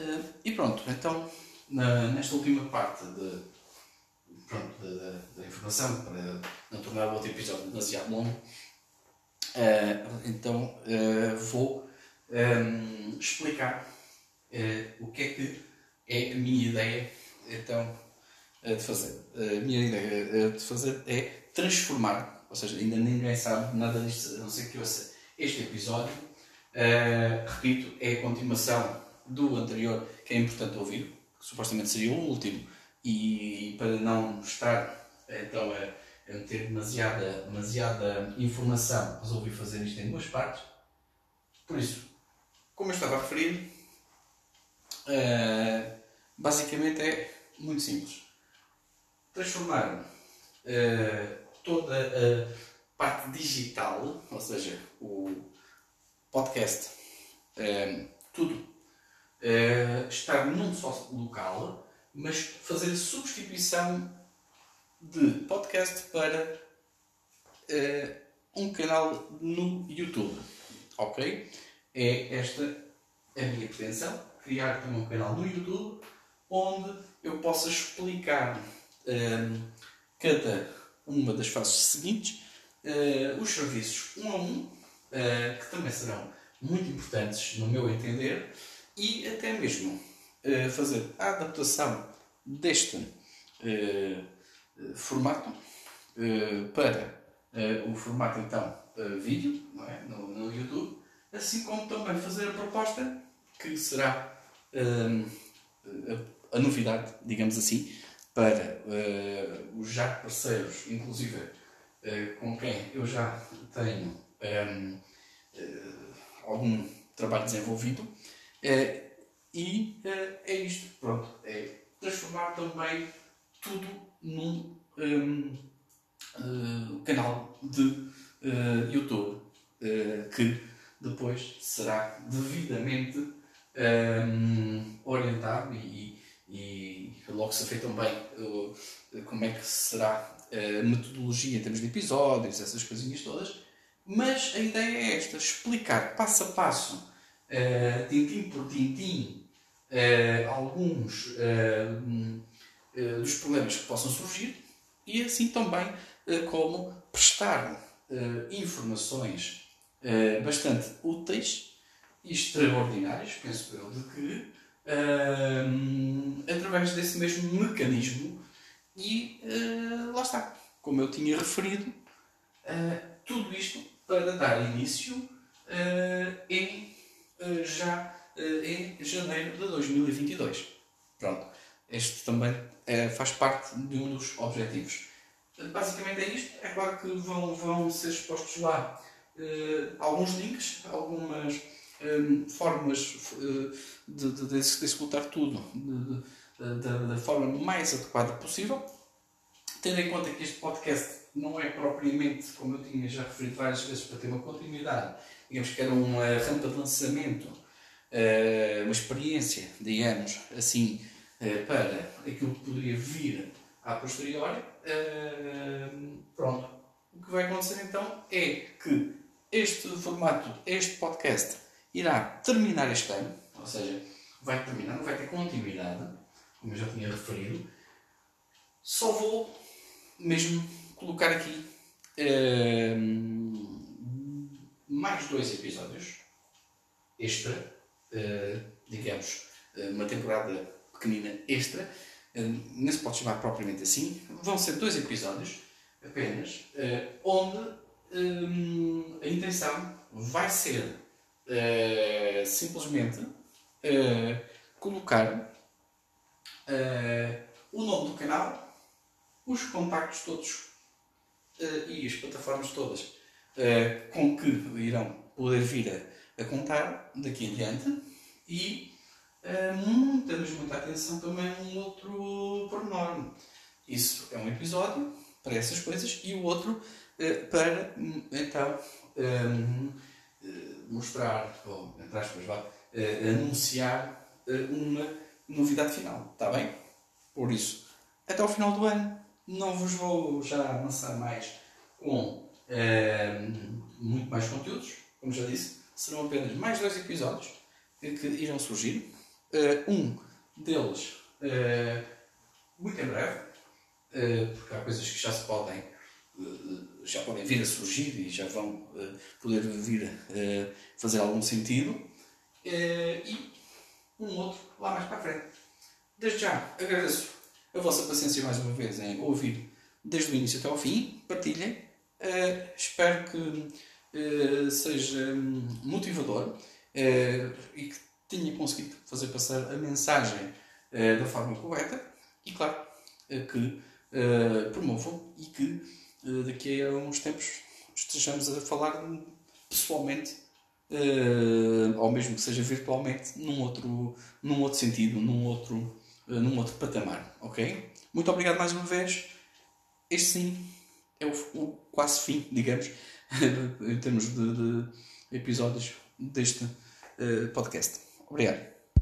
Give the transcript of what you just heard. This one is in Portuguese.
Uh, e pronto, então, na, nesta última parte de, pronto, da, informação, para não tornar o outro episódio demasiado longo, uh, então uh, vou um, explicar o que é que é a minha ideia então, de fazer. A minha ideia de fazer é transformar, ou seja, ainda ninguém sabe nada disto, a não ser que eu sei. Este episódio, repito, é a continuação do anterior, que é importante ouvir, que supostamente seria o último, e para não estar então a, a meter demasiada, demasiada informação, resolvi fazer isto em duas partes. Por isso, como eu estava a referir, uh, basicamente é muito simples. Transformar uh, toda a parte digital, ou seja, o podcast, uh, tudo uh, estar num só local, mas fazer substituição de podcast para uh, um canal no YouTube. Ok? É esta a minha pretensão, criar também um canal no YouTube onde eu possa explicar uh, cada uma das fases seguintes, uh, os serviços um a um, uh, que também serão muito importantes no meu entender, e até mesmo uh, fazer a adaptação deste uh, formato para o formato então vídeo é? no, no, YouTube, assim como também fazer a proposta que será a, a, novidade, digamos assim, para os já parceiros, inclusive com quem eu já tenho um, algum trabalho desenvolvido é, e é, é isto, pronto. É transformar também tudo num um, uh, canal de uh, YouTube uh, que depois será devidamente um, orientado e, e logo se vê também como é que será a metodologia em termos de episódios, essas coisinhas todas. Mas a ideia é esta: explicar passo a passo uh, tintim por tintim, uh, alguns uh, dos problemas que possam surgir e assim também como prestar informações bastante úteis e extraordinárias, penso eu, de que através desse mesmo mecanismo e lá está, como eu tinha referido, tudo isto para dar início em eh, já eh, em janeiro de 2022. Pronto, este também é, faz parte de um dos objetivos. Basicamente é isto. É claro que vão, vão ser expostos lá alguns links, algumas um, formas de, de, de, executar tudo da forma mais adequada possível, tendo em conta que este podcast não é propriamente, como eu tinha já referido várias vezes, para ter uma continuidade digamos que era uma rampa de lançamento, eh, uma experiência, digamos assim, eh, para aquilo que poderia vir a posteriori. Eh, pronto. O que vai acontecer então é que este formato, este podcast, irá terminar este ano, ou seja, vai terminar, não vai ter continuidade, como eu já tinha referido. Só vou mesmo colocar aqui mais dois episódios extra, uh, digamos, uh, uma temporada pequenina extra, uh, nem se pode chamar propriamente assim, vão ser dois episódios apenas, onde um, a intenção vai ser simplesmente colocar o nome do canal, os contactos todos e as plataformas todas uh, com que irão poder vir a, contar daqui em diante e uh, muita, muita atenção também a um outro pormenor. Isso é um episódio para essas coisas e o outro para então um, mostrar, ou entre aspas, vá, anunciar uma novidade final. Está bem? Por isso, até ao final do ano, não vos vou já lançar mais com muito mais conteúdos, como já disse, serão apenas mais dois episódios que irão surgir. Uh, um deles uh, muito em breve, porque há coisas que já se podem já podem vir a surgir e já vão poder vir a fazer algum sentido. E um outro lá mais para a frente. Desde já agradeço a vossa paciência mais uma vez em ouvir desde o início até ao fim, partilhem. espero que seja motivador uh, e que tenha conseguido fazer passar a mensagem uh, da forma correta e, claro, uh, que promovam e que daqui a uns tempos estejamos a falar pessoalmente, ou mesmo que seja virtualmente, num outro, num outro sentido, num outro, num outro patamar. Ok? Muito obrigado mais uma vez. Este sim é o, o quase fim, digamos, em termos de, de episódios deste uh, podcast. Obrigado.